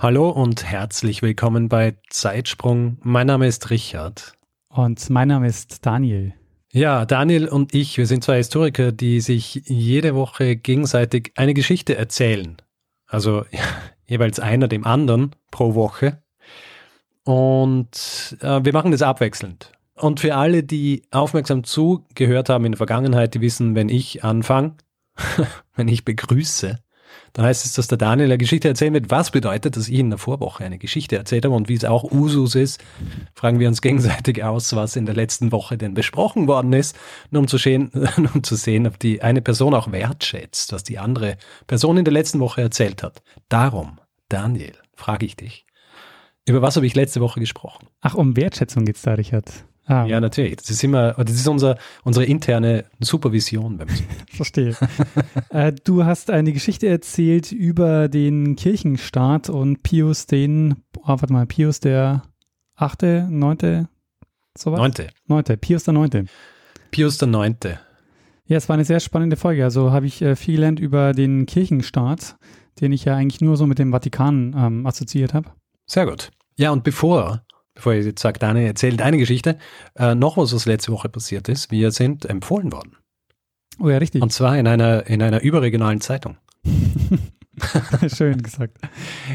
Hallo und herzlich willkommen bei Zeitsprung. Mein Name ist Richard. Und mein Name ist Daniel. Ja, Daniel und ich, wir sind zwei Historiker, die sich jede Woche gegenseitig eine Geschichte erzählen. Also ja, jeweils einer dem anderen pro Woche. Und äh, wir machen das abwechselnd. Und für alle, die aufmerksam zugehört haben in der Vergangenheit, die wissen, wenn ich anfange, wenn ich begrüße, dann heißt es, dass der Daniel eine Geschichte erzählen wird. Was bedeutet, dass ich in der Vorwoche eine Geschichte erzählt habe und wie es auch Usus ist, fragen wir uns gegenseitig aus, was in der letzten Woche denn besprochen worden ist, nur um zu, sehen, um zu sehen, ob die eine Person auch wertschätzt, was die andere Person in der letzten Woche erzählt hat. Darum, Daniel, frage ich dich, über was habe ich letzte Woche gesprochen? Ach, um Wertschätzung geht es da, Richard. Ah. Ja, natürlich. Das ist immer, das ist unser, unsere interne Supervision. Wenn so Verstehe. äh, du hast eine Geschichte erzählt über den Kirchenstaat und Pius den, oh, warte mal, Pius der achte, neunte, sowas? Neunte. Neunte, Pius der neunte. Pius der neunte. Ja, es war eine sehr spannende Folge. Also habe ich äh, viel gelernt über den Kirchenstaat, den ich ja eigentlich nur so mit dem Vatikan ähm, assoziiert habe. Sehr gut. Ja, und bevor bevor ich jetzt sage, Daniel erzählt eine Geschichte, äh, noch was, was letzte Woche passiert ist. Wir sind empfohlen worden. Oh ja, richtig. Und zwar in einer, in einer überregionalen Zeitung. Schön gesagt.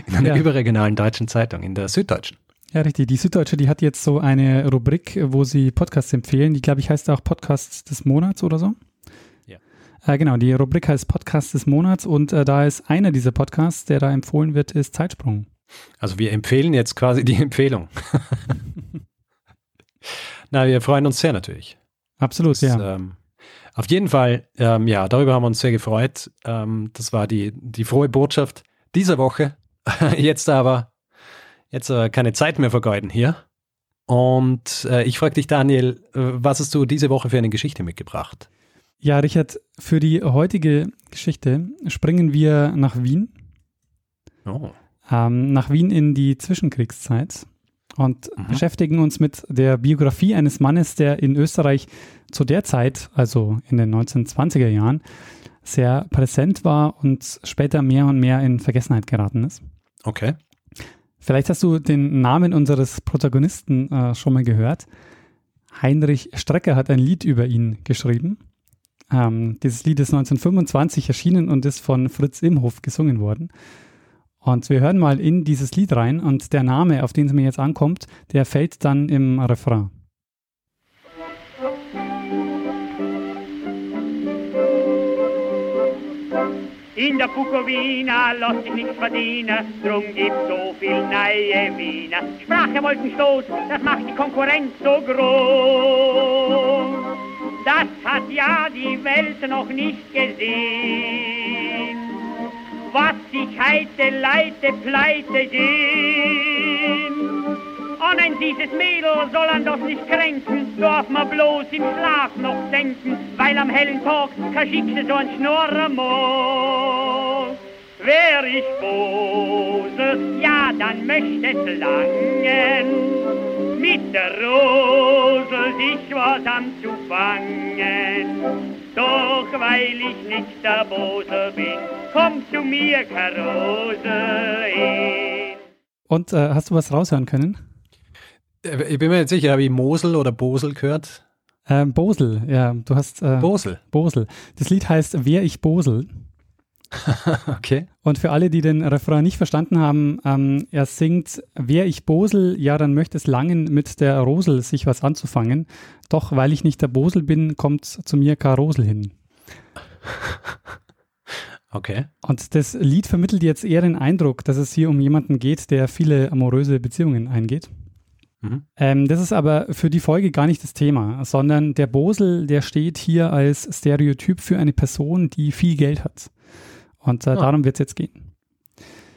In einer ja. überregionalen deutschen Zeitung, in der Süddeutschen. Ja, richtig. Die Süddeutsche, die hat jetzt so eine Rubrik, wo sie Podcasts empfehlen. Die, glaube ich, heißt auch Podcasts des Monats oder so. Ja. Äh, genau, die Rubrik heißt Podcast des Monats und äh, da ist einer dieser Podcasts, der da empfohlen wird, ist Zeitsprung. Also wir empfehlen jetzt quasi die Empfehlung. Na, wir freuen uns sehr natürlich. Absolut, das, ja. Ähm, auf jeden Fall, ähm, ja, darüber haben wir uns sehr gefreut. Ähm, das war die, die frohe Botschaft dieser Woche. jetzt aber, jetzt aber keine Zeit mehr vergeuden hier. Und äh, ich frage dich, Daniel, äh, was hast du diese Woche für eine Geschichte mitgebracht? Ja, Richard, für die heutige Geschichte springen wir nach Wien. Oh ähm, nach Wien in die Zwischenkriegszeit und mhm. beschäftigen uns mit der Biografie eines Mannes, der in Österreich zu der Zeit, also in den 1920er Jahren, sehr präsent war und später mehr und mehr in Vergessenheit geraten ist. Okay. Vielleicht hast du den Namen unseres Protagonisten äh, schon mal gehört. Heinrich Strecker hat ein Lied über ihn geschrieben. Ähm, dieses Lied ist 1925 erschienen und ist von Fritz Imhof gesungen worden. Und wir hören mal in dieses Lied rein und der Name, auf den es mir jetzt ankommt, der fällt dann im Refrain. In der Bukowina lass ich nichts verdienen, drum gibt's so viel neue Wiener. Sprache Wolkenstoß, das macht die Konkurrenz so groß. Das hat ja die Welt noch nicht gesehen was sich heute Leute pleite gehen. An ein dieses Mädel soll an das nicht kränken, darf man bloß im Schlaf noch denken, weil am hellen Tag kein Schicksal so ein Schnorren muss. Wär ich böse, ja, dann möchte es langen, mit der Rose sich was anzufangen. Doch weil ich nicht der Bose bin, komm zu mir, Karose. Und äh, hast du was raushören können? Äh, ich bin mir nicht sicher, habe ich Mosel oder Bosel gehört? Ähm, Bosel, ja, du hast. Äh, Bosel. Bosel. Das Lied heißt Wer ich Bosel. okay. Und für alle, die den Refrain nicht verstanden haben, ähm, er singt, wer ich Bosel, ja, dann möchte es langen, mit der Rosel sich was anzufangen. Doch weil ich nicht der Bosel bin, kommt zu mir Karosel hin. Okay. Und das Lied vermittelt jetzt eher den Eindruck, dass es hier um jemanden geht, der viele amoröse Beziehungen eingeht. Mhm. Ähm, das ist aber für die Folge gar nicht das Thema, sondern der Bosel, der steht hier als Stereotyp für eine Person, die viel Geld hat. Und äh, ah. darum wird es jetzt gehen.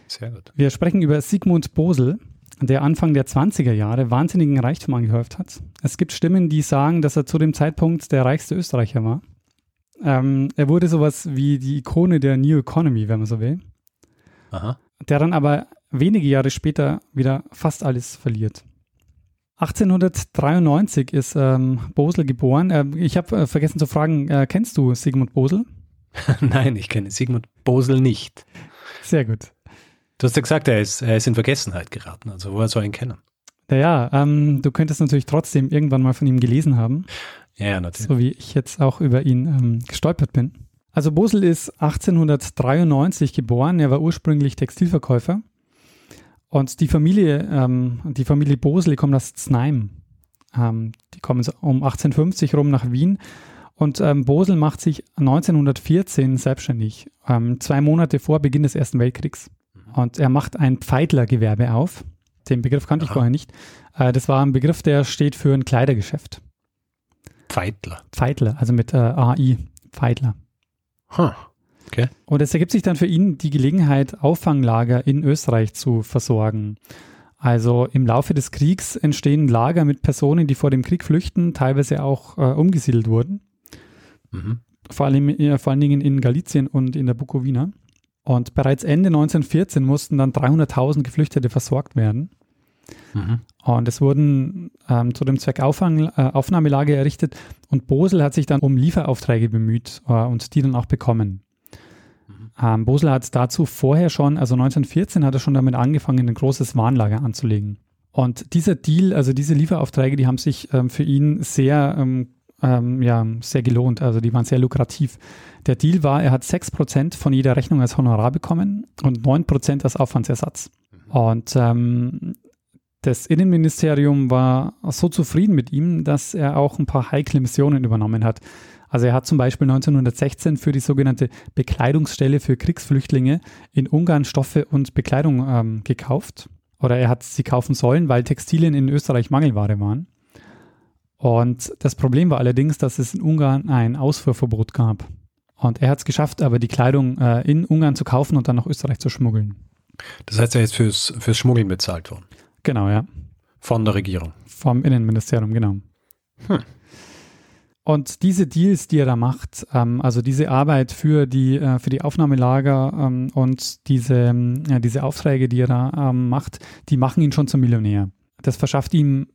Sehr gut. Wir sprechen über Sigmund Bosel, der Anfang der 20er Jahre wahnsinnigen Reichtum angehäuft hat. Es gibt Stimmen, die sagen, dass er zu dem Zeitpunkt der reichste Österreicher war. Ähm, er wurde sowas wie die Ikone der New Economy, wenn man so will. Aha. Der dann aber wenige Jahre später wieder fast alles verliert. 1893 ist ähm, Bosel geboren. Äh, ich habe äh, vergessen zu fragen, äh, kennst du Sigmund Bosel? Nein, ich kenne Sigmund Bosel nicht. Sehr gut. Du hast ja gesagt, er ist, er ist in Vergessenheit geraten. Also woher soll er ihn kennen? Naja, ähm, du könntest natürlich trotzdem irgendwann mal von ihm gelesen haben. Ja, ja natürlich. so wie ich jetzt auch über ihn ähm, gestolpert bin. Also Bosel ist 1893 geboren. Er war ursprünglich Textilverkäufer. Und die Familie, ähm, die Familie Bosel, die kommt aus Znaim. Ähm, die kommen um 1850 rum nach Wien. Und ähm, Bosel macht sich 1914 selbstständig, ähm, zwei Monate vor Beginn des Ersten Weltkriegs. Und er macht ein Pfeidlergewerbe auf. Den Begriff kannte ich Aha. vorher nicht. Äh, das war ein Begriff, der steht für ein Kleidergeschäft. Pfeidler. Pfeidler, also mit äh, AI, Pfeidler. Huh. Und es ergibt sich dann für ihn die Gelegenheit, Auffanglager in Österreich zu versorgen. Also im Laufe des Kriegs entstehen Lager mit Personen, die vor dem Krieg flüchten, teilweise auch äh, umgesiedelt wurden, Mhm. vor, allem, äh, vor allen Dingen in Galizien und in der Bukowina. Und bereits Ende 1914 mussten dann 300.000 Geflüchtete versorgt werden. Mhm. Und es wurden ähm, zu dem Zweck Auffang, äh, Aufnahmelager errichtet und Bosel hat sich dann um Lieferaufträge bemüht äh, und die dann auch bekommen. Ähm, Bosel hat dazu vorher schon, also 1914 hat er schon damit angefangen, ein großes Warenlager anzulegen. Und dieser Deal, also diese Lieferaufträge, die haben sich ähm, für ihn sehr, ähm, ähm, ja, sehr gelohnt, also die waren sehr lukrativ. Der Deal war, er hat 6% von jeder Rechnung als Honorar bekommen und 9% als Aufwandsersatz. Und ähm, das Innenministerium war so zufrieden mit ihm, dass er auch ein paar heikle Missionen übernommen hat. Also er hat zum Beispiel 1916 für die sogenannte Bekleidungsstelle für Kriegsflüchtlinge in Ungarn Stoffe und Bekleidung ähm, gekauft. Oder er hat sie kaufen sollen, weil Textilien in Österreich Mangelware waren. Und das Problem war allerdings, dass es in Ungarn ein Ausfuhrverbot gab. Und er hat es geschafft, aber die Kleidung äh, in Ungarn zu kaufen und dann nach Österreich zu schmuggeln. Das heißt, er ist fürs, fürs Schmuggeln bezahlt worden. Genau, ja. Von der Regierung. Vom Innenministerium, genau. Hm. Und diese Deals, die er da macht, ähm, also diese Arbeit für die, äh, für die Aufnahmelager ähm, und diese, ja, diese Aufträge, die er da ähm, macht, die machen ihn schon zum Millionär. Das verschafft ihm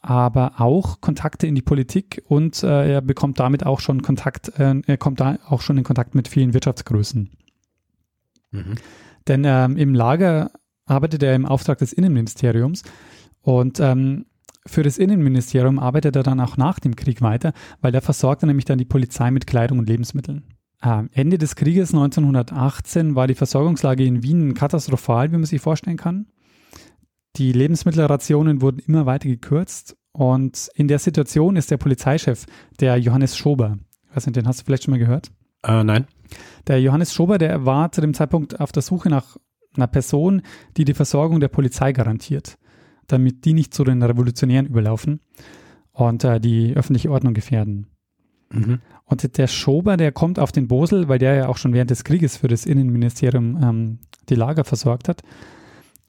aber auch Kontakte in die Politik und äh, er bekommt damit auch schon Kontakt, äh, er kommt da auch schon in Kontakt mit vielen Wirtschaftsgrößen. Mhm. Denn ähm, im Lager arbeitet er im Auftrag des Innenministeriums und ähm, für das Innenministerium arbeitet er dann auch nach dem Krieg weiter, weil er nämlich dann die Polizei mit Kleidung und Lebensmitteln. Ähm, Ende des Krieges 1918 war die Versorgungslage in Wien katastrophal, wie man sich vorstellen kann. Die Lebensmittelrationen wurden immer weiter gekürzt und in der Situation ist der Polizeichef, der Johannes Schober, ich weiß nicht, den hast du vielleicht schon mal gehört? Äh, nein. Der Johannes Schober, der war zu dem Zeitpunkt auf der Suche nach einer Person, die die Versorgung der Polizei garantiert, damit die nicht zu den Revolutionären überlaufen und äh, die öffentliche Ordnung gefährden. Mhm. Und der Schober, der kommt auf den Bosel, weil der ja auch schon während des Krieges für das Innenministerium ähm, die Lager versorgt hat.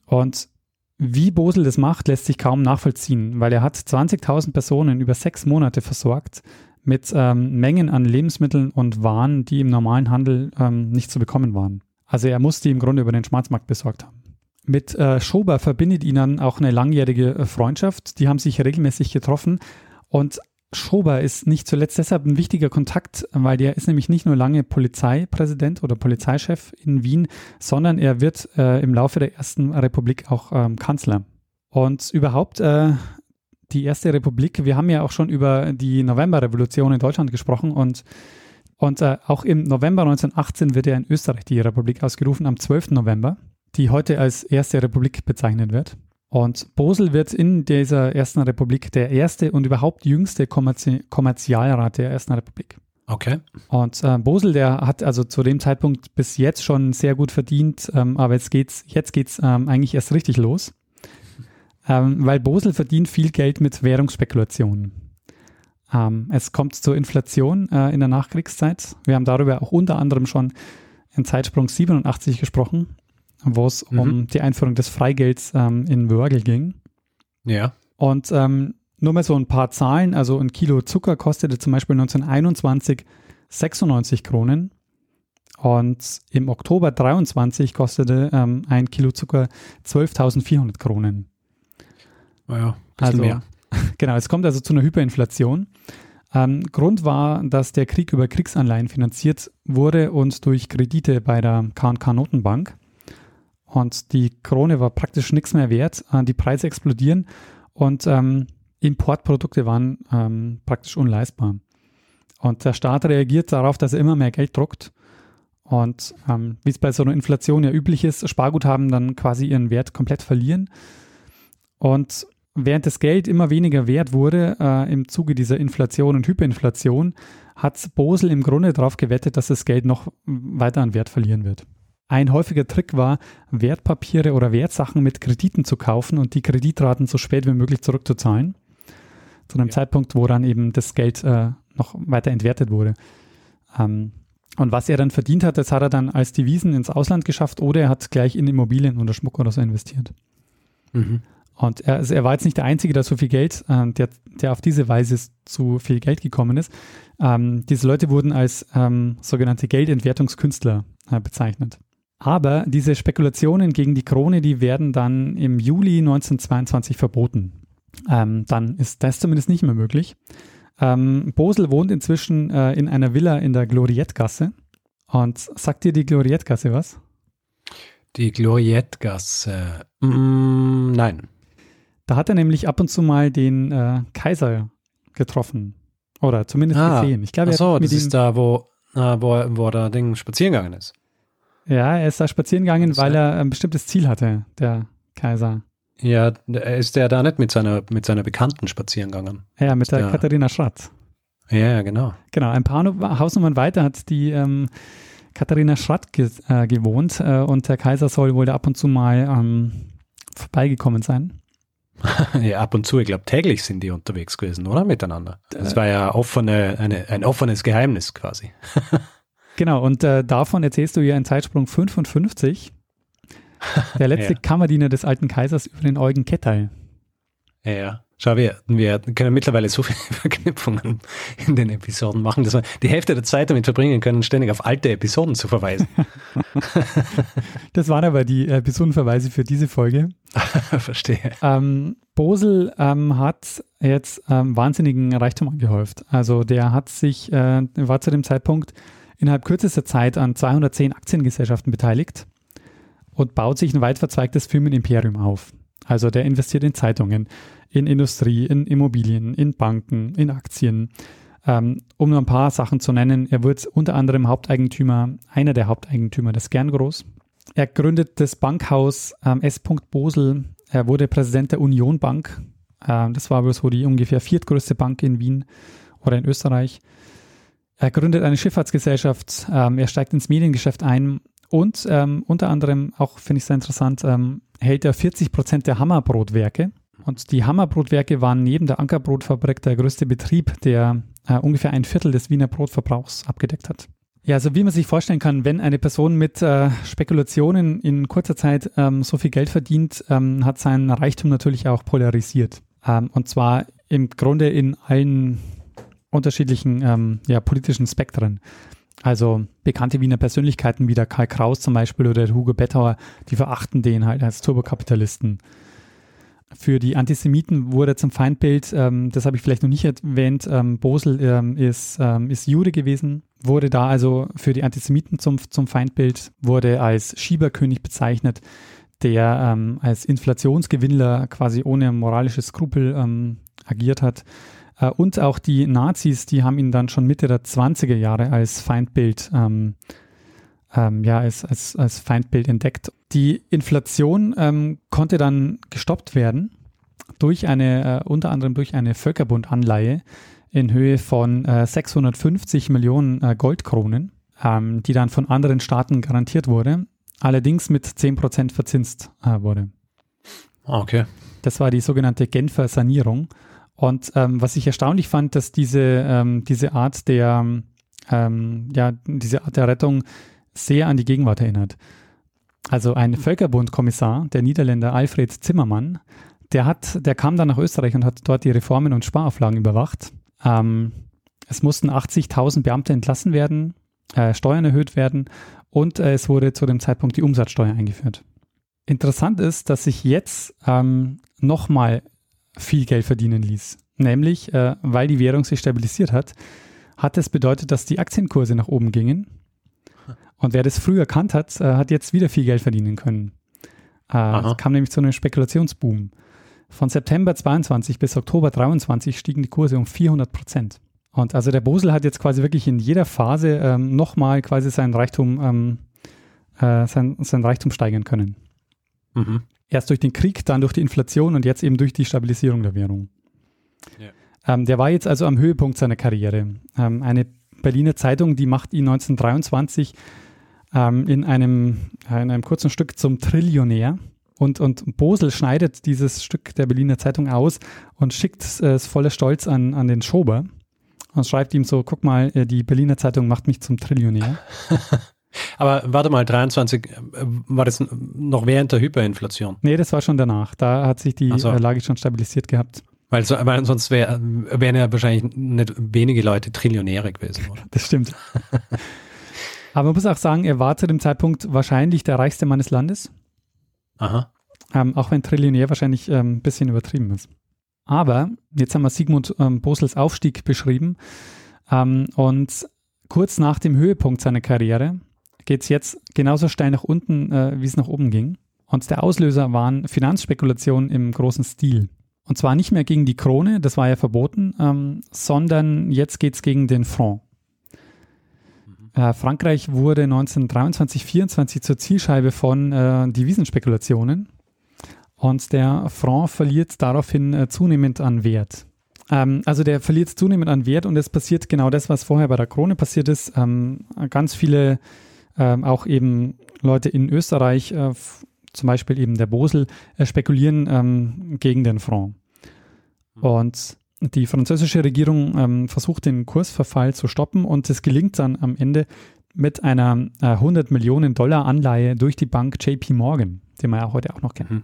Und wie Bosel das macht, lässt sich kaum nachvollziehen, weil er hat 20.000 Personen über sechs Monate versorgt mit ähm, Mengen an Lebensmitteln und Waren, die im normalen Handel ähm, nicht zu bekommen waren. Also er muss die im Grunde über den Schwarzmarkt besorgt haben. Mit äh, Schober verbindet ihn dann auch eine langjährige äh, Freundschaft. Die haben sich regelmäßig getroffen und Schober ist nicht zuletzt deshalb ein wichtiger Kontakt, weil der ist nämlich nicht nur lange Polizeipräsident oder Polizeichef in Wien, sondern er wird äh, im Laufe der Ersten Republik auch ähm, Kanzler. Und überhaupt äh, die Erste Republik, wir haben ja auch schon über die Novemberrevolution in Deutschland gesprochen und, und äh, auch im November 1918 wird ja in Österreich die Republik ausgerufen, am 12. November, die heute als Erste Republik bezeichnet wird. Und Bosel wird in dieser Ersten Republik der erste und überhaupt jüngste Kommerzi Kommerzialrat der Ersten Republik. Okay. Und äh, Bosel, der hat also zu dem Zeitpunkt bis jetzt schon sehr gut verdient, ähm, aber jetzt geht's, jetzt geht's ähm, eigentlich erst richtig los, ähm, weil Bosel verdient viel Geld mit Währungsspekulationen. Ähm, es kommt zur Inflation äh, in der Nachkriegszeit. Wir haben darüber auch unter anderem schon in Zeitsprung 87 gesprochen. wo es Mhm. um die Einführung des Freigelds ähm, in Wörgl ging. Ja. Und ähm, nur mal so ein paar Zahlen. Also ein Kilo Zucker kostete zum Beispiel 1921 96 Kronen. Und im Oktober 23 kostete ähm, ein Kilo Zucker 12.400 Kronen. Ja, bisschen Also, mehr. genau, es kommt also zu einer Hyperinflation. Ähm, Grund war, dass der Krieg über Kriegsanleihen finanziert wurde und durch Kredite bei der K&K Notenbank. Und die Krone war praktisch nichts mehr wert. Äh, die Preise explodieren und ähm, Importprodukte waren ähm, praktisch unleistbar. Und der Staat reagiert darauf, dass er immer mehr Geld druckt. Und ähm, wie es bei so einer Inflation ja üblich ist, Sparguthaben dann quasi ihren Wert komplett verlieren. Und während das Geld immer weniger wert wurde äh, im Zuge dieser Inflation und Hyperinflation, hat Bosel im Grunde darauf gewettet, dass das Geld noch weiter an Wert verlieren wird. Ein häufiger Trick war, Wertpapiere oder Wertsachen mit Krediten zu kaufen und die Kreditraten so spät wie möglich zurückzuzahlen. Zu einem Ja. Zeitpunkt, wo dann eben das Geld äh, noch weiter entwertet wurde. Ähm, und was er dann verdient hat, das hat er dann als Devisen ins Ausland geschafft oder er hat gleich in Immobilien oder Schmuck oder so investiert. Mhm. Und er, also er war jetzt nicht der Einzige, der so viel Geld, ähm, der, der auf diese Weise zu viel Geld gekommen ist. Ähm, diese Leute wurden als ähm, sogenannte Geldentwertungskünstler äh, bezeichnet. Aber diese Spekulationen gegen die Krone, die werden dann im Juli 1922 verboten. Ähm, dann ist das zumindest nicht mehr möglich. Ähm, Bosel wohnt inzwischen äh, in einer Villa in der Gloriettgasse. Und sagt dir die Gloriettgasse was? Die Gloriettgasse. Mm, nein. Da hat er nämlich ab und zu mal den äh, Kaiser getroffen. Oder zumindest Ah, gesehen. Ich glaube, er mit das ist da, wo, äh, wo, wo der Ding spazieren gegangen ist. ja, er ist da spazieren gegangen, weil er ein bestimmtes Ziel hatte, der Kaiser. Ja, ist der da nicht mit seiner, mit seiner Bekannten spazieren gegangen? Ja, mit der Ja. Katharina Schratt. Ja, ja, genau. Genau, ein paar Nu- Hausnummern weiter hat die ähm, Katharina Schratt ge äh, gewohnt äh, und der Kaiser soll wohl da ab und zu mal ähm, vorbeigekommen sein. ja, ab und zu, ich glaube, täglich sind die unterwegs gewesen, oder? Miteinander. Das war ja offene, eine, ein offenes Geheimnis quasi. Genau, und äh, davon erzählst du ja in Zeitsprung 55. Der letzte Ja. Kammerdiener des alten Kaisers über den Eugen Kettal. Ja, ja. Schau, wir, wir können mittlerweile so viele Verknüpfungen in den Episoden machen, dass wir die Hälfte der Zeit damit verbringen können, ständig auf alte Episoden zu verweisen. Das waren aber die Episodenverweise für diese Folge. Verstehe. Ähm, Bosel ähm, hat jetzt ähm, wahnsinnigen Reichtum angehäuft. Also der hat sich, äh, war zu dem Zeitpunkt innerhalb kürzester Zeit an 210 Aktiengesellschaften beteiligt und baut sich ein weit verzweigtes Firmenimperium auf. Also der investiert in Zeitungen, in Industrie, in Immobilien, in Banken, in Aktien. Ähm, um nur ein paar Sachen zu nennen, er wird unter anderem Haupteigentümer, einer der Haupteigentümer des Gerngroß. Er gründet das Bankhaus ähm, S. Bosel. Er wurde Präsident der Union Bank. Ähm, das war so die ungefähr viertgrößte Bank in Wien oder in Österreich. Er gründet eine Schifffahrtsgesellschaft. Er steigt ins Mediengeschäft ein und unter anderem, auch finde ich sehr interessant, hält er 40 Prozent der Hammerbrotwerke. Und die Hammerbrotwerke waren neben der Ankerbrotfabrik der größte Betrieb, der äh, ungefähr ein Viertel des Wiener Brotverbrauchs abgedeckt hat. Ja, also wie man sich vorstellen kann, wenn eine Person mit äh, Spekulationen in kurzer Zeit ähm, so viel Geld verdient, ähm, hat sein Reichtum natürlich auch polarisiert. Ähm, und zwar im Grunde in allen unterschiedlichen ähm, ja, politischen Spektren. Also bekannte Wiener Persönlichkeiten wie der Karl Kraus zum Beispiel oder der Hugo Bettauer, die verachten den halt als Turbokapitalisten. Für die Antisemiten wurde zum Feindbild, ähm, das habe ich vielleicht noch nicht erwähnt, ähm, Bosel ähm, ist, ähm, ist Jude gewesen, wurde da also für die Antisemiten zum, zum Feindbild, wurde als Schieberkönig bezeichnet, der ähm, als Inflationsgewinnler quasi ohne moralische Skrupel ähm, agiert hat. Äh, und auch die Nazis, die haben ihn dann schon Mitte der 20er Jahre als Feindbild ähm, ähm, ja, als, als, als Feindbild entdeckt. Die Inflation ähm, konnte dann gestoppt werden durch eine, äh, unter anderem durch eine Völkerbundanleihe in Höhe von äh, 650 Millionen äh, Goldkronen, ähm, die dann von anderen Staaten garantiert wurde, allerdings mit 10% verzinst äh, wurde. Ah, Okay. Das war die sogenannte Genfer Sanierung. Und ähm, was ich erstaunlich fand, dass diese, ähm, diese Art der, ähm, ja, diese Art der Rettung sehr an die Gegenwart erinnert. Also ein Völkerbundkommissar, der Niederländer Alfred Zimmermann, der hat, der kam dann nach Österreich und hat dort die Reformen und Sparauflagen überwacht. Ähm, es mussten 80.000 Beamte entlassen werden, äh, Steuern erhöht werden und äh, es wurde zu dem Zeitpunkt die Umsatzsteuer eingeführt. Interessant ist, dass sich jetzt ähm, nochmal viel Geld verdienen ließ. Nämlich, äh, weil die Währung sich stabilisiert hat, hat es bedeutet, dass die Aktienkurse nach oben gingen. Und wer das früher erkannt hat, äh, hat jetzt wieder viel Geld verdienen können. Äh, es kam nämlich zu einem Spekulationsboom. Von September 22 bis Oktober 23 stiegen die Kurse um 400 Prozent. Und also der Bosel hat jetzt quasi wirklich in jeder Phase ähm, nochmal quasi seinen Reichtum, ähm, äh, sein, sein Reichtum steigern können. Mhm. Erst durch den Krieg, dann durch die Inflation und jetzt eben durch die Stabilisierung der Währung. Ja. Ähm, der war jetzt also am Höhepunkt seiner Karriere. Ähm, eine Berliner Zeitung, die macht ihn 1923 ähm, in, einem, äh, in einem kurzen Stück zum Trillionär. Und, und Bosel schneidet dieses Stück der Berliner Zeitung aus und schickt es voller Stolz an, an den Schober und schreibt ihm so, guck mal, äh, die Berliner Zeitung macht mich zum Trillionär. Aber warte mal, 23, äh, war das noch während der Hyperinflation? Nee, das war schon danach. Da hat sich die so. Lage schon stabilisiert gehabt. Weil, so, weil sonst wär, wären ja wahrscheinlich nicht wenige Leute Trillionäre gewesen. Oder? Das stimmt. Aber man muss auch sagen, er war zu dem Zeitpunkt wahrscheinlich der reichste Mann des Landes. Aha. Ähm, auch wenn Trillionär wahrscheinlich ähm, ein bisschen übertrieben ist. Aber jetzt haben wir Sigmund ähm, Bosels Aufstieg beschrieben. Ähm, und kurz nach dem Höhepunkt seiner Karriere geht es jetzt genauso steil nach unten, äh, wie es nach oben ging. Und der Auslöser waren Finanzspekulationen im großen Stil. Und zwar nicht mehr gegen die Krone, das war ja verboten, ähm, sondern jetzt geht es gegen den Franc. Äh, Frankreich wurde 1923, 24 zur Zielscheibe von äh, Devisenspekulationen und der Franc verliert daraufhin äh, zunehmend an Wert. Ähm, also der verliert zunehmend an Wert und es passiert genau das, was vorher bei der Krone passiert ist. Ähm, ganz viele, ähm, auch eben Leute in Österreich, äh, zum Beispiel eben der Bosel, äh, spekulieren ähm, gegen den Franc. Mhm. Und die französische Regierung ähm, versucht den Kursverfall zu stoppen und es gelingt dann am Ende mit einer äh, 100 Millionen Dollar Anleihe durch die Bank JP Morgan, die man ja heute auch noch kennt. Mhm.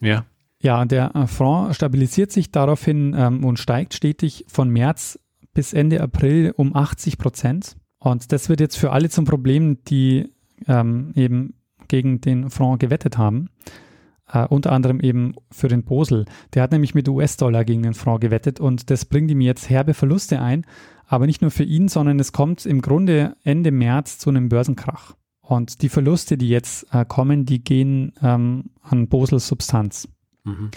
Ja. Ja, der äh, Franc stabilisiert sich daraufhin ähm, und steigt stetig von März bis Ende April um 80 Prozent. Und das wird jetzt für alle zum Problem, die ähm, eben gegen den Franc gewettet haben. Uh, unter anderem eben für den Bosel. Der hat nämlich mit US-Dollar gegen den Franc gewettet und das bringt ihm jetzt herbe Verluste ein. Aber nicht nur für ihn, sondern es kommt im Grunde Ende März zu einem Börsenkrach. Und die Verluste, die jetzt uh, kommen, die gehen ähm, an Bosels Substanz. Mhm.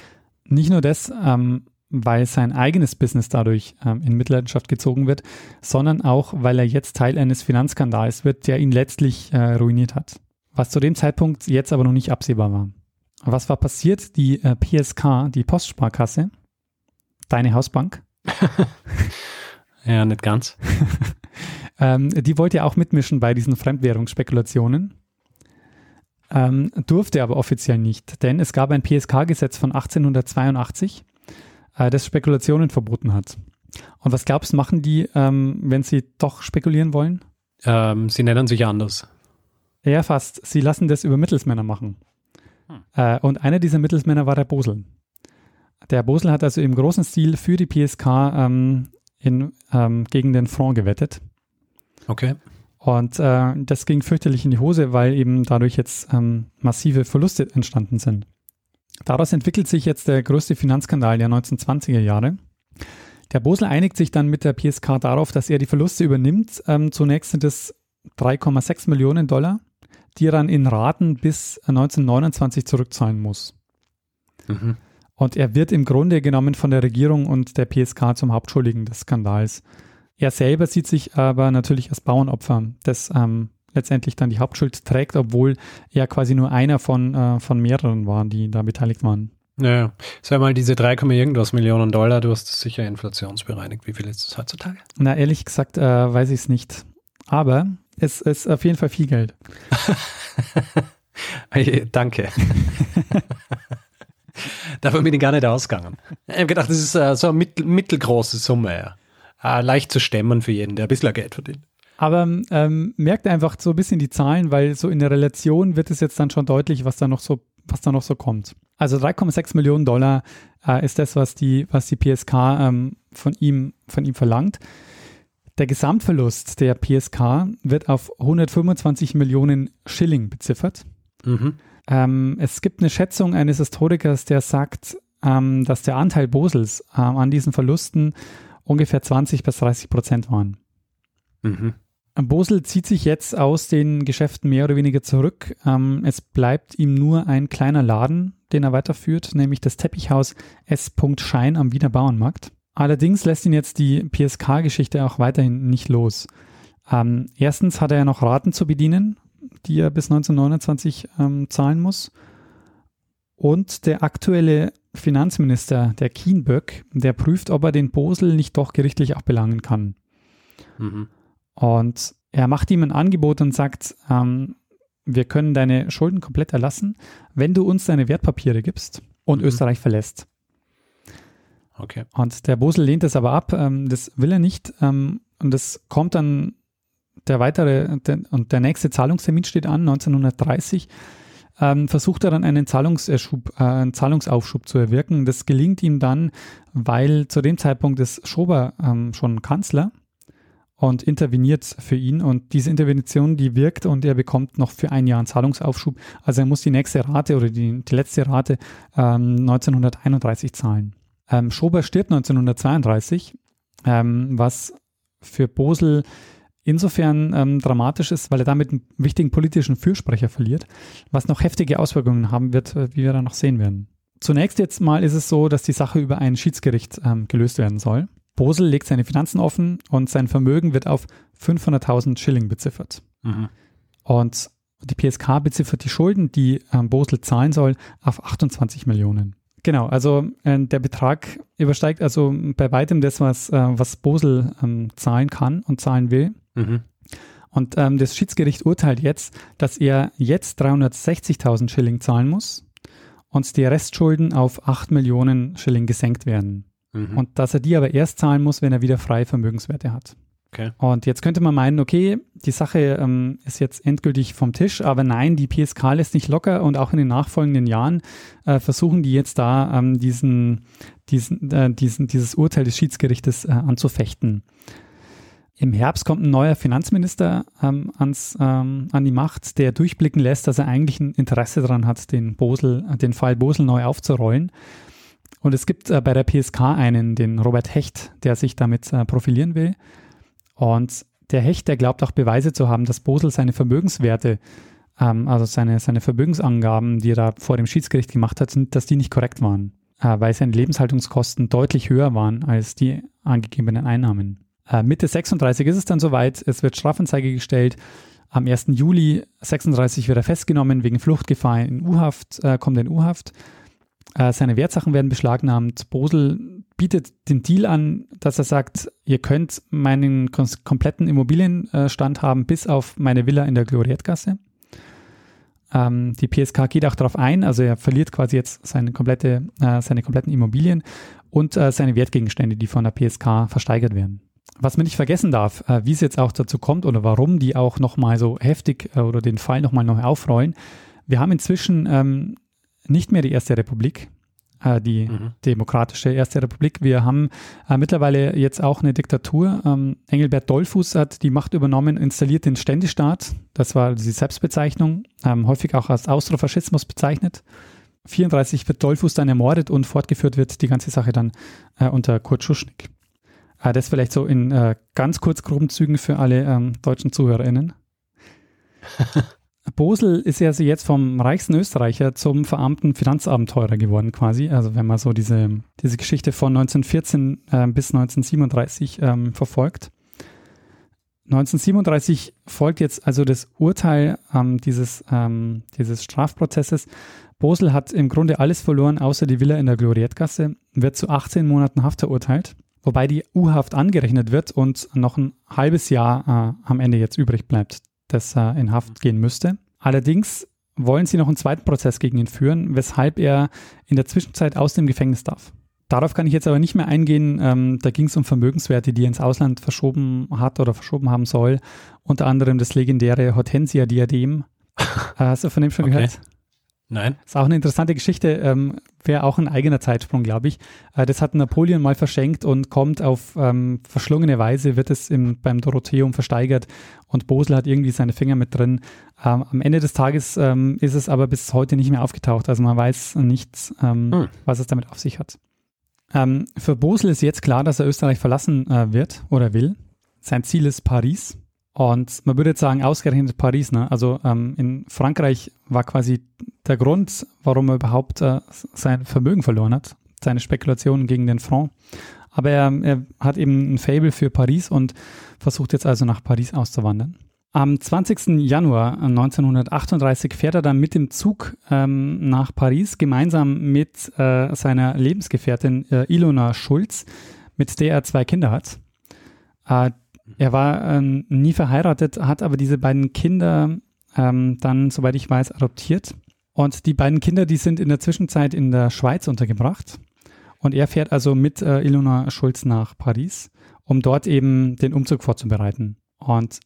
Nicht nur das, ähm, weil sein eigenes Business dadurch ähm, in Mitleidenschaft gezogen wird, sondern auch, weil er jetzt Teil eines Finanzskandals wird, der ihn letztlich äh, ruiniert hat was zu dem Zeitpunkt jetzt aber noch nicht absehbar war. Was war passiert? Die äh, PSK, die Postsparkasse, deine Hausbank. ja, nicht ganz. ähm, die wollte ja auch mitmischen bei diesen Fremdwährungsspekulationen. Ähm, durfte aber offiziell nicht, denn es gab ein PSK-Gesetz von 1882, äh, das Spekulationen verboten hat. Und was glaubst du, machen die, ähm, wenn sie doch spekulieren wollen? Ähm, sie nennen sich anders. Ja, fast. Sie lassen das über Mittelsmänner machen. Hm. Äh, und einer dieser Mittelsmänner war der Bosel. Der Bosel hat also im großen Stil für die PSK ähm, in, ähm, gegen den Franc gewettet. Okay. Und äh, das ging fürchterlich in die Hose, weil eben dadurch jetzt ähm, massive Verluste entstanden sind. Daraus entwickelt sich jetzt der größte Finanzskandal der 1920er Jahre. Der Bosel einigt sich dann mit der PSK darauf, dass er die Verluste übernimmt. Ähm, zunächst sind es 3,6 Millionen Dollar die er dann in Raten bis 1929 zurückzahlen muss. Mhm. Und er wird im Grunde genommen von der Regierung und der PSK zum Hauptschuldigen des Skandals. Er selber sieht sich aber natürlich als Bauernopfer, das ähm, letztendlich dann die Hauptschuld trägt, obwohl er quasi nur einer von, äh, von mehreren waren, die da beteiligt waren. Naja, sag mal, diese 3, irgendwas Millionen Dollar, du hast es sicher inflationsbereinigt. Wie viel ist das heutzutage? Na, ehrlich gesagt, äh, weiß ich es nicht. Aber es ist auf jeden Fall viel Geld. Danke. Davon bin ich gar nicht ausgegangen. Ich habe gedacht, das ist uh, so eine mittel, mittelgroße Summe. Ja. Uh, leicht zu stemmen für jeden, der ein bisschen Geld verdient. Aber ähm, merkt einfach so ein bisschen die Zahlen, weil so in der Relation wird es jetzt dann schon deutlich, was da noch so, was da noch so kommt. Also 3,6 Millionen Dollar äh, ist das, was die, was die PSK ähm, von, ihm, von ihm verlangt. Der Gesamtverlust der PSK wird auf 125 Millionen Schilling beziffert. Mhm. Ähm, es gibt eine Schätzung eines Historikers, der sagt, ähm, dass der Anteil Bosels ähm, an diesen Verlusten ungefähr 20 bis 30 Prozent waren. Mhm. Bosel zieht sich jetzt aus den Geschäften mehr oder weniger zurück. Ähm, es bleibt ihm nur ein kleiner Laden, den er weiterführt, nämlich das Teppichhaus S. Schein am Wiener Bauernmarkt. Allerdings lässt ihn jetzt die PSK-Geschichte auch weiterhin nicht los. Ähm, erstens hat er ja noch Raten zu bedienen, die er bis 1929 ähm, zahlen muss. Und der aktuelle Finanzminister, der Kienböck, der prüft, ob er den Bosel nicht doch gerichtlich auch belangen kann. Mhm. Und er macht ihm ein Angebot und sagt, ähm, wir können deine Schulden komplett erlassen, wenn du uns deine Wertpapiere gibst und Mhm. Österreich verlässt. Okay. Und der Bosel lehnt das aber ab, ähm, das will er nicht. Ähm, und das kommt dann der weitere der, und der nächste Zahlungstermin steht an, 1930. Ähm, versucht er dann einen, Zahlungserschub, äh, einen Zahlungsaufschub zu erwirken. Das gelingt ihm dann, weil zu dem Zeitpunkt ist Schober ähm, schon Kanzler und interveniert für ihn. Und diese Intervention, die wirkt und er bekommt noch für ein Jahr einen Zahlungsaufschub. Also er muss die nächste Rate oder die, die letzte Rate ähm, 1931 zahlen. Ähm, Schober stirbt 1932, ähm, was für Bosel insofern ähm, dramatisch ist, weil er damit einen wichtigen politischen Fürsprecher verliert, was noch heftige Auswirkungen haben wird, äh, wie wir dann noch sehen werden. Zunächst jetzt mal ist es so, dass die Sache über ein Schiedsgericht ähm, gelöst werden soll. Bosel legt seine Finanzen offen und sein Vermögen wird auf 500.000 Schilling beziffert. Mhm. Und die PSK beziffert die Schulden, die ähm, Bosel zahlen soll, auf 28 Millionen. Genau, also äh, der Betrag übersteigt also bei weitem das, was, äh, was Bosel ähm, zahlen kann und zahlen will. Mhm. Und ähm, das Schiedsgericht urteilt jetzt, dass er jetzt 360.000 Schilling zahlen muss und die Restschulden auf 8 Millionen Schilling gesenkt werden. Mhm. Und dass er die aber erst zahlen muss, wenn er wieder freie Vermögenswerte hat. Okay. Und jetzt könnte man meinen, okay, die Sache ähm, ist jetzt endgültig vom Tisch, aber nein, die PSK lässt nicht locker und auch in den nachfolgenden Jahren äh, versuchen die jetzt da ähm, diesen, diesen, äh, diesen, dieses Urteil des Schiedsgerichtes äh, anzufechten. Im Herbst kommt ein neuer Finanzminister ähm, ans, ähm, an die Macht, der durchblicken lässt, dass er eigentlich ein Interesse daran hat, den, Bosel, äh, den Fall Bosel neu aufzurollen. Und es gibt äh, bei der PSK einen, den Robert Hecht, der sich damit äh, profilieren will. Und der Hecht, der glaubt auch Beweise zu haben, dass Bosel seine Vermögenswerte, ähm, also seine, seine Vermögensangaben, die er da vor dem Schiedsgericht gemacht hat, dass die nicht korrekt waren, äh, weil seine Lebenshaltungskosten deutlich höher waren als die angegebenen Einnahmen. Äh, Mitte 36 ist es dann soweit, es wird Strafanzeige gestellt. Am 1. Juli 36 wird er festgenommen wegen Fluchtgefahr in U-Haft, äh, kommt in U-Haft. Äh, seine Wertsachen werden beschlagnahmt. Bosel bietet den Deal an, dass er sagt, ihr könnt meinen kompletten Immobilienstand haben, bis auf meine Villa in der Gloriettgasse. Ähm, die PSK geht auch darauf ein, also er verliert quasi jetzt seine, komplette, äh, seine kompletten Immobilien und äh, seine Wertgegenstände, die von der PSK versteigert werden. Was man nicht vergessen darf, äh, wie es jetzt auch dazu kommt oder warum die auch nochmal so heftig äh, oder den Fall nochmal neu aufrollen. Wir haben inzwischen ähm, nicht mehr die Erste Republik, die Mhm. demokratische Erste Republik. Wir haben äh, mittlerweile jetzt auch eine Diktatur. Ähm, Engelbert Dollfuß hat die Macht übernommen, installiert den Ständestaat. Das war die Selbstbezeichnung, ähm, häufig auch als Austrofaschismus bezeichnet. 34 wird Dollfuß dann ermordet und fortgeführt wird die ganze Sache dann äh, unter Kurt Schuschnigg. Äh, das vielleicht so in äh, ganz kurz groben Zügen für alle ähm, deutschen ZuhörerInnen. Bosel ist ja also jetzt vom reichsten Österreicher zum verarmten Finanzabenteurer geworden quasi. Also wenn man so diese, diese Geschichte von 1914 äh, bis 1937 ähm, verfolgt. 1937 folgt jetzt also das Urteil ähm, dieses, ähm, dieses Strafprozesses. Bosel hat im Grunde alles verloren, außer die Villa in der Gloriettgasse, wird zu 18 Monaten Haft verurteilt, wobei die U-Haft angerechnet wird und noch ein halbes Jahr äh, am Ende jetzt übrig bleibt, das äh, in Haft gehen müsste. Allerdings wollen sie noch einen zweiten Prozess gegen ihn führen, weshalb er in der Zwischenzeit aus dem Gefängnis darf. Darauf kann ich jetzt aber nicht mehr eingehen. Ähm, da ging es um Vermögenswerte, die er ins Ausland verschoben hat oder verschoben haben soll. Unter anderem das legendäre Hortensia-Diadem. hast du von dem schon okay. gehört? Nein. Ist auch eine interessante Geschichte, ähm, wäre auch ein eigener Zeitsprung, glaube ich. Äh, das hat Napoleon mal verschenkt und kommt auf ähm, verschlungene Weise, wird es im, beim Dorotheum versteigert und Bosel hat irgendwie seine Finger mit drin. Ähm, am Ende des Tages ähm, ist es aber bis heute nicht mehr aufgetaucht, also man weiß nichts, ähm, hm. was es damit auf sich hat. Ähm, für Bosel ist jetzt klar, dass er Österreich verlassen äh, wird oder will. Sein Ziel ist Paris. Und man würde jetzt sagen, ausgerechnet Paris, ne? Also ähm, in Frankreich war quasi der Grund, warum er überhaupt äh, sein Vermögen verloren hat, seine Spekulationen gegen den Franc. Aber er, er hat eben ein Fable für Paris und versucht jetzt also nach Paris auszuwandern. Am 20. Januar 1938 fährt er dann mit dem Zug ähm, nach Paris gemeinsam mit äh, seiner Lebensgefährtin äh, Ilona Schulz, mit der er zwei Kinder hat. Äh, er war ähm, nie verheiratet, hat aber diese beiden Kinder ähm, dann, soweit ich weiß, adoptiert. Und die beiden Kinder, die sind in der Zwischenzeit in der Schweiz untergebracht. Und er fährt also mit äh, Ilona Schulz nach Paris, um dort eben den Umzug vorzubereiten. Und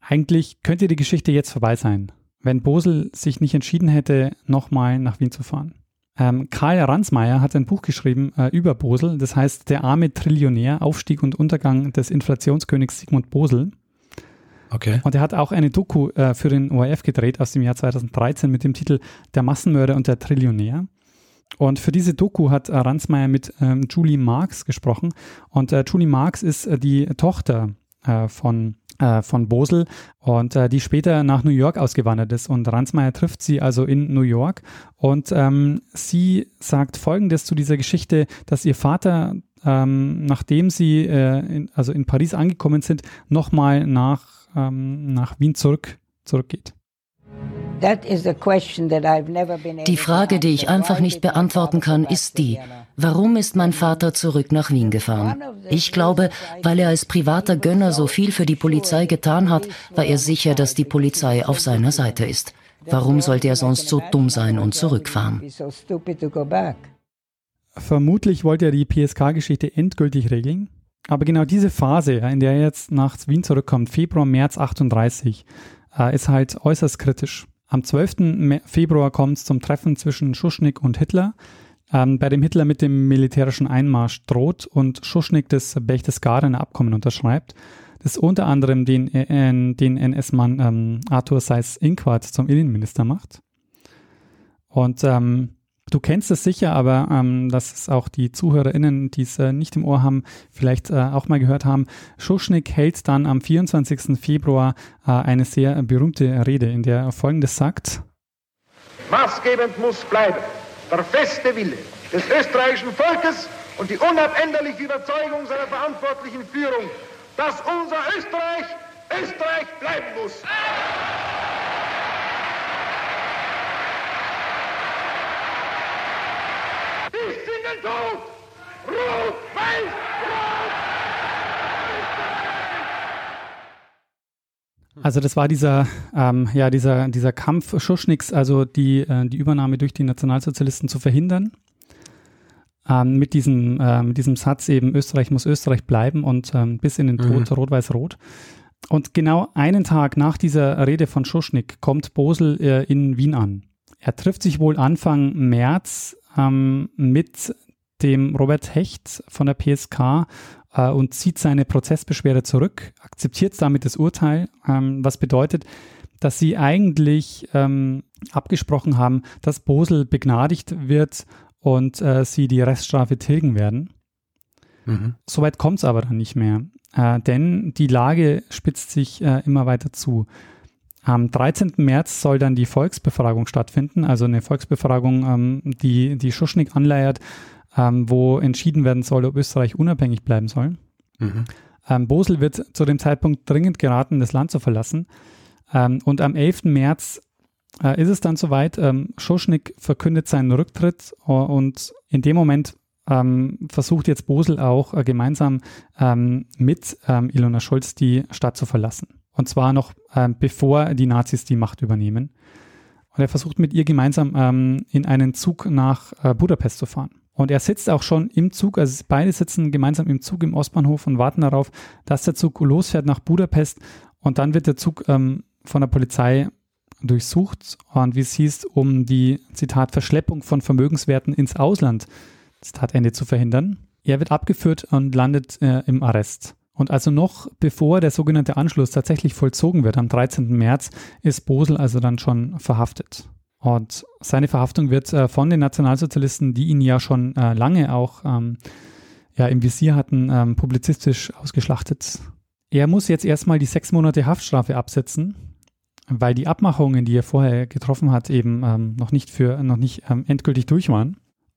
eigentlich könnte die Geschichte jetzt vorbei sein, wenn Bosel sich nicht entschieden hätte, nochmal nach Wien zu fahren. Ähm, Karl Ransmayr hat ein Buch geschrieben äh, über Bosel, das heißt Der arme Trillionär, Aufstieg und Untergang des Inflationskönigs Sigmund Bosel. Okay. Und er hat auch eine Doku äh, für den ORF gedreht aus dem Jahr 2013 mit dem Titel Der Massenmörder und der Trillionär. Und für diese Doku hat äh, Ransmayr mit ähm, Julie Marx gesprochen. Und äh, Julie Marx ist äh, die Tochter äh, von äh, von Bosel und äh, die später nach New York ausgewandert ist. Und Ransmayr trifft sie also in New York und ähm, sie sagt Folgendes zu dieser Geschichte, dass ihr Vater, ähm, nachdem sie äh, in, also in Paris angekommen sind, nochmal nach, ähm, nach Wien zurück, zurückgeht. Die Frage, die ich einfach nicht beantworten kann, ist die, warum ist mein Vater zurück nach Wien gefahren? Ich glaube, weil er als privater Gönner so viel für die Polizei getan hat, war er sicher, dass die Polizei auf seiner Seite ist. Warum sollte er sonst so dumm sein und zurückfahren? Vermutlich wollte er die PSK-Geschichte endgültig regeln. Aber genau diese Phase, in der er jetzt nach Wien zurückkommt, Februar, März 38, äh, ist halt äußerst kritisch. Am 12. Februar kommt es zum Treffen zwischen Schuschnigg und Hitler, ähm, bei dem Hitler mit dem militärischen Einmarsch droht und Schuschnigg das Berchtesgadener Abkommen unterschreibt, das unter anderem den, äh, den NS-Mann ähm, Arthur Seyss-Inquart zum Innenminister macht. Und ähm, Du kennst es sicher, aber ähm, dass es auch die ZuhörerInnen, die es äh, nicht im Ohr haben, vielleicht äh, auch mal gehört haben. Schuschnigg hält dann am 24. Februar äh, eine sehr berühmte Rede, in der er Folgendes sagt. Maßgebend muss bleiben der feste Wille des österreichischen Volkes und die unabänderliche Überzeugung seiner verantwortlichen Führung, dass unser Österreich Österreich bleiben muss. Den Tod! Rot, weiß, rot! Also das war dieser, ähm, ja, dieser, dieser Kampf Schuschnigs, also die, äh, die Übernahme durch die Nationalsozialisten zu verhindern. Ähm, mit, diesem, äh, mit diesem Satz eben, Österreich muss Österreich bleiben und ähm, bis in den Tod, mhm. rot-weiß-rot. Und genau einen Tag nach dieser Rede von Schuschnigg kommt Bosel äh, in Wien an. Er trifft sich wohl Anfang März ähm, mit dem Robert Hecht von der PSK äh, und zieht seine Prozessbeschwerde zurück, akzeptiert damit das Urteil, ähm, was bedeutet, dass sie eigentlich ähm, abgesprochen haben, dass Bosel begnadigt wird und äh, sie die Reststrafe tilgen werden. Mhm. Soweit kommt es aber dann nicht mehr, äh, denn die Lage spitzt sich äh, immer weiter zu. Am 13. März soll dann die Volksbefragung stattfinden, also eine Volksbefragung, ähm, die, die Schuschnigg anleiert, ähm, wo entschieden werden soll, ob Österreich unabhängig bleiben soll. Mhm. Ähm, Bosel wird zu dem Zeitpunkt dringend geraten, das Land zu verlassen. Ähm, und am 11. März äh, ist es dann soweit. Ähm, Schuschnigg verkündet seinen Rücktritt uh, und in dem Moment ähm, versucht jetzt Bosel auch äh, gemeinsam ähm, mit Ilona Scholz die Stadt zu verlassen. Und zwar noch ähm, bevor die Nazis die Macht übernehmen. Und er versucht mit ihr gemeinsam ähm, in einen Zug nach äh, Budapest zu fahren. Und er sitzt auch schon im Zug, also beide sitzen gemeinsam im Zug im Ostbahnhof und warten darauf, dass der Zug losfährt nach Budapest. Und dann wird der Zug ähm, von der Polizei durchsucht und wie es hieß, um die, Zitat, Verschleppung von Vermögenswerten ins Ausland, Zitat Ende, zu verhindern. Er wird abgeführt und landet äh, im Arrest. Und also noch bevor der sogenannte Anschluss tatsächlich vollzogen wird, am 13. März, ist Bosel also dann schon verhaftet. Und seine Verhaftung wird äh, von den Nationalsozialisten, die ihn ja schon äh, lange auch ähm, ja, im Visier hatten, ähm, publizistisch ausgeschlachtet. Er muss jetzt erstmal die sechs Monate Haftstrafe absetzen, weil die Abmachungen, die er vorher getroffen hat, eben ähm, noch nicht für noch nicht ähm, endgültig durch waren.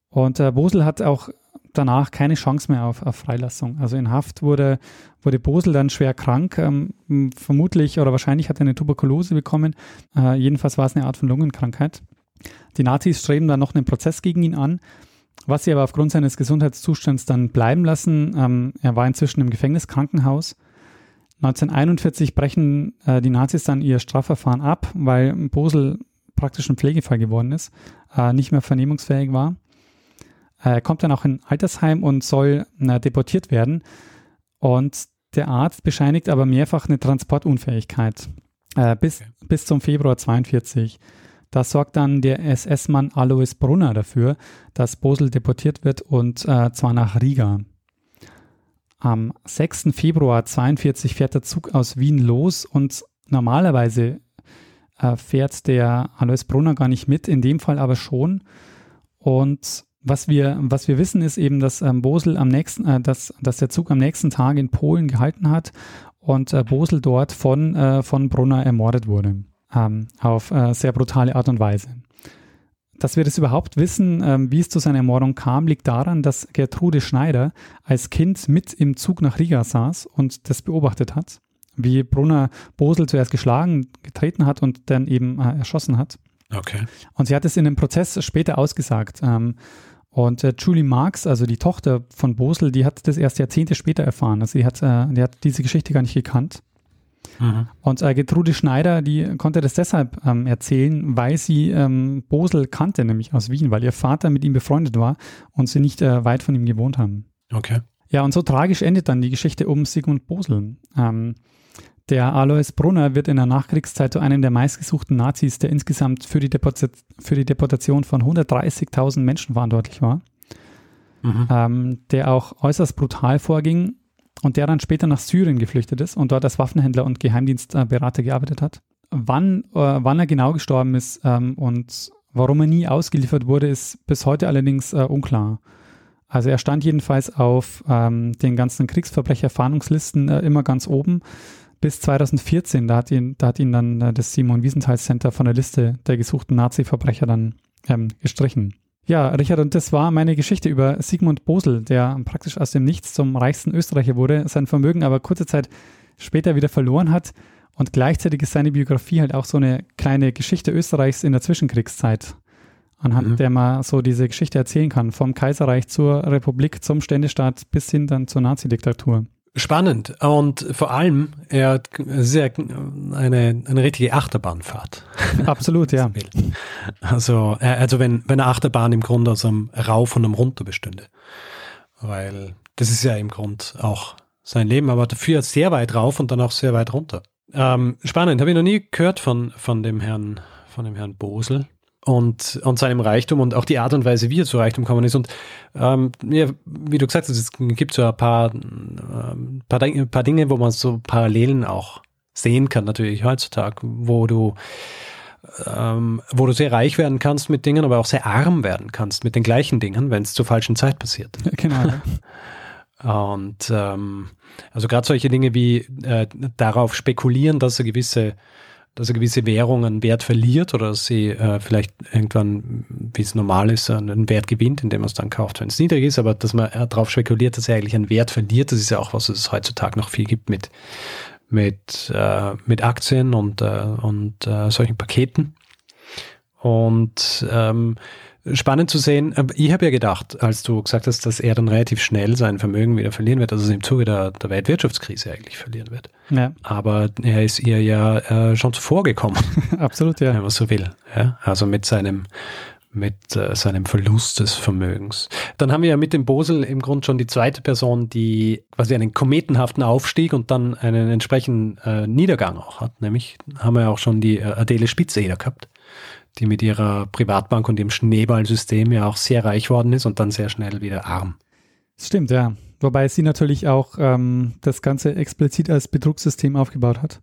Und äh, Bosel hat auch danach keine Chance mehr auf, auf Freilassung. Also in Haft wurde, wurde Bosel dann schwer krank. Ähm, vermutlich oder wahrscheinlich hat er eine Tuberkulose bekommen. Äh, jedenfalls war es eine Art von Lungenkrankheit. Die Nazis streben dann noch einen Prozess gegen ihn an, was sie aber aufgrund seines Gesundheitszustands dann bleiben lassen. Ähm, er war inzwischen im Gefängniskrankenhaus. 1941 brechen äh, die Nazis dann ihr Strafverfahren ab, weil Bosel praktisch ein Pflegefall geworden ist, äh, nicht mehr vernehmungsfähig war. Er kommt dann auch in Altersheim und soll na, deportiert werden. Und der Arzt bescheinigt aber mehrfach eine Transportunfähigkeit äh, bis, okay. bis zum Februar 42. Da sorgt dann der SS-Mann Alois Brunner dafür, dass Bosel deportiert wird und äh, zwar nach Riga. Am 6. Februar 42 fährt der Zug aus Wien los und normalerweise äh, fährt der Alois Brunner gar nicht mit, in dem Fall aber schon. Und was wir, was wir wissen, ist eben, dass ähm, Bosel am nächsten, äh, dass, dass der Zug am nächsten Tag in Polen gehalten hat und äh, Bosel dort von, äh, von Brunner ermordet wurde. Ähm, auf äh, sehr brutale Art und Weise. Dass wir das überhaupt wissen, ähm, wie es zu seiner Ermordung kam, liegt daran, dass Gertrude Schneider als Kind mit im Zug nach Riga saß und das beobachtet hat, wie Brunner Bosel zuerst geschlagen, getreten hat und dann eben äh, erschossen hat. Okay. Und sie hat es in einem Prozess später ausgesagt. Ähm, und äh, Julie Marks, also die Tochter von Bosel, die hat das erst Jahrzehnte später erfahren. Also sie hat, äh, die hat diese Geschichte gar nicht gekannt. Mhm. Und äh, Gertrude Schneider, die konnte das deshalb ähm, erzählen, weil sie ähm, Bosel kannte, nämlich aus Wien, weil ihr Vater mit ihm befreundet war und sie nicht äh, weit von ihm gewohnt haben. Okay. Ja, und so tragisch endet dann die Geschichte um Sigmund Bosel. Ähm, der Alois Brunner wird in der Nachkriegszeit zu einem der meistgesuchten Nazis, der insgesamt für die, Deport für die Deportation von 130.000 Menschen verantwortlich war, mhm. ähm, der auch äußerst brutal vorging und der dann später nach Syrien geflüchtet ist und dort als Waffenhändler und Geheimdienstberater gearbeitet hat. Wann, äh, wann er genau gestorben ist ähm, und warum er nie ausgeliefert wurde, ist bis heute allerdings äh, unklar. Also er stand jedenfalls auf ähm, den ganzen Kriegsverbrecher-Fahndungslisten äh, immer ganz oben bis 2014. Da hat ihn, da hat ihn dann äh, das Simon Wiesenthal Center von der Liste der gesuchten Nazi-Verbrecher dann ähm, gestrichen. Ja, Richard, und das war meine Geschichte über Sigmund Bosel, der praktisch aus dem Nichts zum reichsten Österreicher wurde, sein Vermögen aber kurze Zeit später wieder verloren hat. Und gleichzeitig ist seine Biografie halt auch so eine kleine Geschichte Österreichs in der Zwischenkriegszeit, anhand mhm. der man so diese Geschichte erzählen kann, vom Kaiserreich zur Republik, zum Ständestaat bis hin dann zur Nazi-Diktatur. Spannend und vor allem, er hat sehr eine, eine richtige Achterbahnfahrt. Absolut, ja. Also, also wenn, wenn eine Achterbahn im Grunde aus einem Rauf und einem Runter bestünde. Weil das ist ja im Grund auch sein Leben, aber dafür sehr weit rauf und dann auch sehr weit runter. Ähm, spannend, habe ich noch nie gehört von, von dem Herrn, von dem Herrn Bosel und, und seinem Reichtum und auch die Art und Weise, wie er zu Reichtum gekommen ist. Und ähm, ja, wie du gesagt hast, es gibt so ein paar, ähm, paar, paar Dinge, wo man so Parallelen auch sehen kann, natürlich heutzutage, wo du ähm, wo du sehr reich werden kannst mit Dingen, aber auch sehr arm werden kannst mit den gleichen Dingen, wenn es zur falschen Zeit passiert. Genau. Und ähm, also gerade solche Dinge wie äh, darauf spekulieren, dass eine gewisse dass eine gewisse Währung einen Wert verliert oder dass sie äh, vielleicht irgendwann, wie es normal ist, einen Wert gewinnt, indem man es dann kauft, wenn es niedrig ist, aber dass man äh, darauf spekuliert, dass er eigentlich einen Wert verliert, das ist ja auch, was es heutzutage noch viel gibt mit, mit, äh, mit Aktien und, äh, und äh, solchen Paketen. Und ähm, spannend zu sehen. Ich habe ja gedacht, als du gesagt hast, dass er dann relativ schnell sein Vermögen wieder verlieren wird, also im Zuge der, der Weltwirtschaftskrise eigentlich verlieren wird. Ja. Aber er ist ihr ja äh, schon zuvor gekommen. Absolut, ja. Wenn man so will. Ja? Also mit seinem mit äh, seinem Verlust des Vermögens. Dann haben wir ja mit dem Bosel im Grunde schon die zweite Person, die quasi einen kometenhaften Aufstieg und dann einen entsprechenden äh, Niedergang auch hat. Nämlich haben wir ja auch schon die äh, Adele Spitzeder gehabt, die mit ihrer Privatbank und ihrem Schneeballsystem ja auch sehr reich worden ist und dann sehr schnell wieder arm. Das stimmt, ja. Wobei sie natürlich auch ähm, das Ganze explizit als Betrugssystem aufgebaut hat.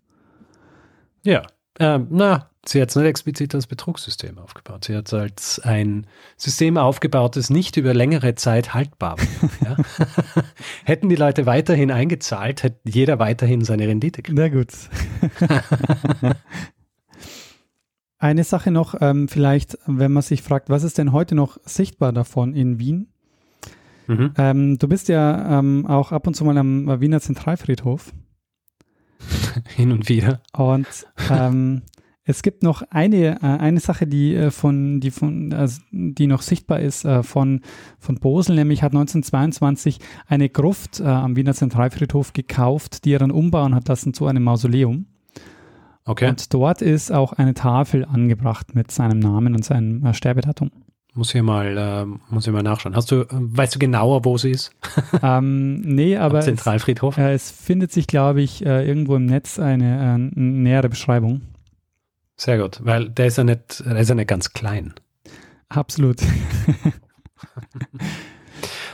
Ja, ähm, na, sie hat es nicht explizit als Betrugssystem aufgebaut. Sie hat es als ein System aufgebaut, das nicht über längere Zeit haltbar war. ja? Hätten die Leute weiterhin eingezahlt, hätte jeder weiterhin seine Rendite gekriegt. Na gut. Eine Sache noch, ähm, vielleicht, wenn man sich fragt, was ist denn heute noch sichtbar davon in Wien? Mhm. Ähm, du bist ja ähm, auch ab und zu mal am Wiener Zentralfriedhof. Hin und wieder. Und ähm, es gibt noch eine, äh, eine Sache, die äh, von, die von, also die noch sichtbar ist äh, von, von Bosel, nämlich hat 1922 eine Gruft äh, am Wiener Zentralfriedhof gekauft, die er dann umbauen hat lassen zu einem Mausoleum. Okay. Und dort ist auch eine Tafel angebracht mit seinem Namen und seinem äh, Sterbedatum. Muss ich mal, äh, muss ich mal nachschauen. Hast du, äh, weißt du genauer, wo sie ist? ähm, nee, aber Am Zentralfriedhof. Es, äh, es findet sich, glaube ich, äh, irgendwo im Netz eine äh, nähere Beschreibung. Sehr gut, weil der ist ja nicht, der ist ja nicht ganz klein. Absolut.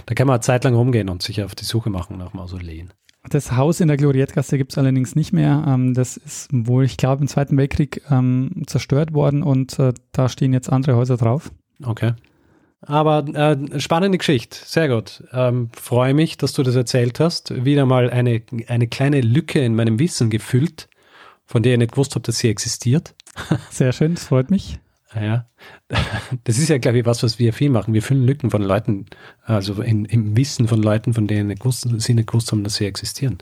da kann man eine Zeit lang rumgehen und sich auf die Suche machen nach Mausoleen. Das Haus in der Gloriettgasse gibt es allerdings nicht mehr. Ähm, das ist wohl, ich glaube, im Zweiten Weltkrieg ähm, zerstört worden und äh, da stehen jetzt andere Häuser drauf. Okay. Aber äh, spannende Geschichte, sehr gut. Ähm, Freue mich, dass du das erzählt hast. Wieder mal eine, eine kleine Lücke in meinem Wissen gefüllt, von der ich nicht gewusst habe, dass sie existiert. Sehr schön, das freut mich. Ja, das ist ja, glaube ich, was, was wir viel machen. Wir füllen Lücken von Leuten, also in, im Wissen von Leuten, von denen sie nicht gewusst haben, dass sie existieren.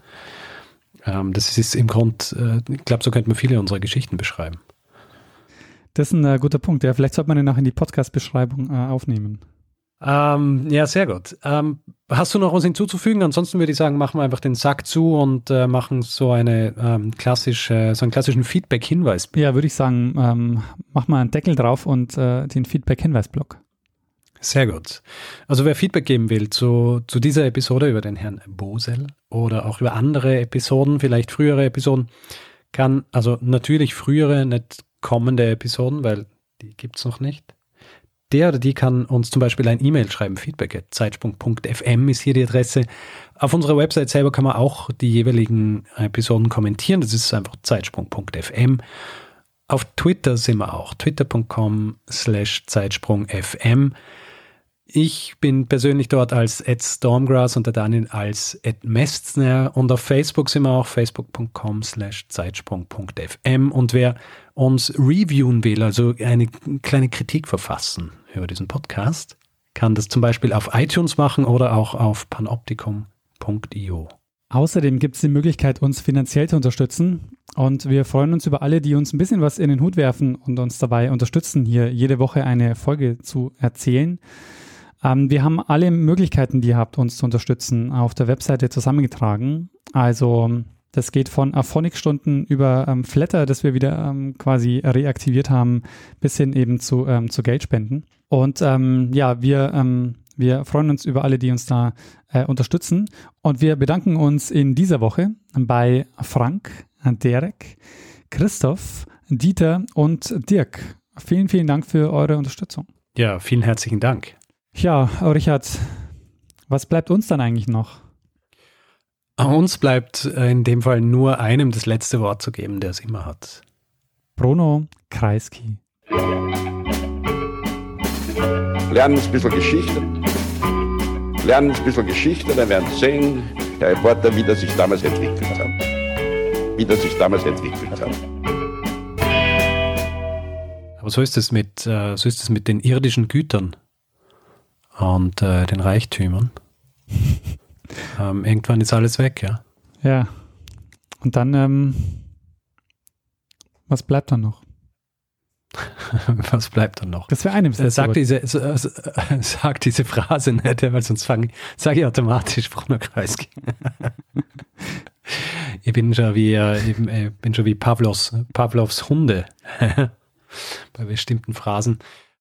Ähm, das ist im Grund, äh, ich glaube, so könnte man viele unserer Geschichten beschreiben. Das ist ein äh, guter Punkt. Ja, vielleicht sollte man den auch in die Podcast-Beschreibung äh, aufnehmen. Ähm, ja, sehr gut. Ähm, hast du noch was hinzuzufügen? Ansonsten würde ich sagen, machen wir einfach den Sack zu und äh, machen so eine ähm, klassische, so einen klassischen Feedback-Hinweis. Ja, würde ich sagen, ähm, mach mal einen Deckel drauf und äh, den Feedback-Hinweis-Block. Sehr gut. Also wer Feedback geben will zu, zu dieser Episode über den Herrn Bosel oder auch über andere Episoden, vielleicht frühere Episoden, kann, also natürlich frühere, nicht kommende Episoden, weil die gibt es noch nicht der oder die kann uns zum Beispiel ein E-Mail schreiben, feedback.zeitsprung.fm ist hier die Adresse. Auf unserer Website selber kann man auch die jeweiligen Episoden kommentieren, das ist einfach zeitsprung.fm. Auf Twitter sind wir auch, twitter.com slash zeitsprungfm. Ich bin persönlich dort als Ed Stormgrass und der Daniel als Ed Mestner und auf Facebook sind wir auch facebook.com slash zeitsprung.fm und wer uns reviewen will, also eine kleine Kritik verfassen über diesen Podcast, kann das zum Beispiel auf iTunes machen oder auch auf panoptikum.io. Außerdem gibt es die Möglichkeit, uns finanziell zu unterstützen. Und wir freuen uns über alle, die uns ein bisschen was in den Hut werfen und uns dabei unterstützen, hier jede Woche eine Folge zu erzählen. Ähm, wir haben alle Möglichkeiten, die ihr habt, uns zu unterstützen, auf der Webseite zusammengetragen. Also das geht von Aphonic-Stunden über ähm, Flatter, das wir wieder ähm, quasi reaktiviert haben, bis hin eben zu, ähm, zu Geldspenden. Und ähm, ja, wir, ähm, wir freuen uns über alle, die uns da äh, unterstützen. Und wir bedanken uns in dieser Woche bei Frank, Derek, Christoph, Dieter und Dirk. Vielen, vielen Dank für eure Unterstützung. Ja, vielen herzlichen Dank. Ja, Richard, was bleibt uns dann eigentlich noch? Uns bleibt äh, in dem Fall nur einem das letzte Wort zu geben, der es immer hat. Bruno Kreisky. Lernen ein bisschen Geschichte. Lernen ein bisschen Geschichte, dann werden Sie sehen, Herr Reporter, wie das sich damals entwickelt hat. Wie das sich damals entwickelt hat. Aber so ist es mit, äh, so ist es mit den irdischen Gütern und äh, den Reichtümern. ähm, irgendwann ist alles weg, ja. Ja. Und dann, ähm, was bleibt dann noch? was bleibt dann noch? Das wäre eine äh, sagt diese, äh, sagt diese Phrase nicht, weil sonst fange sage ich automatisch Bruno Kreisky. ich bin schon wie, äh, ich bin schon wie Pavlos, Pavlovs Hunde bei bestimmten Phrasen.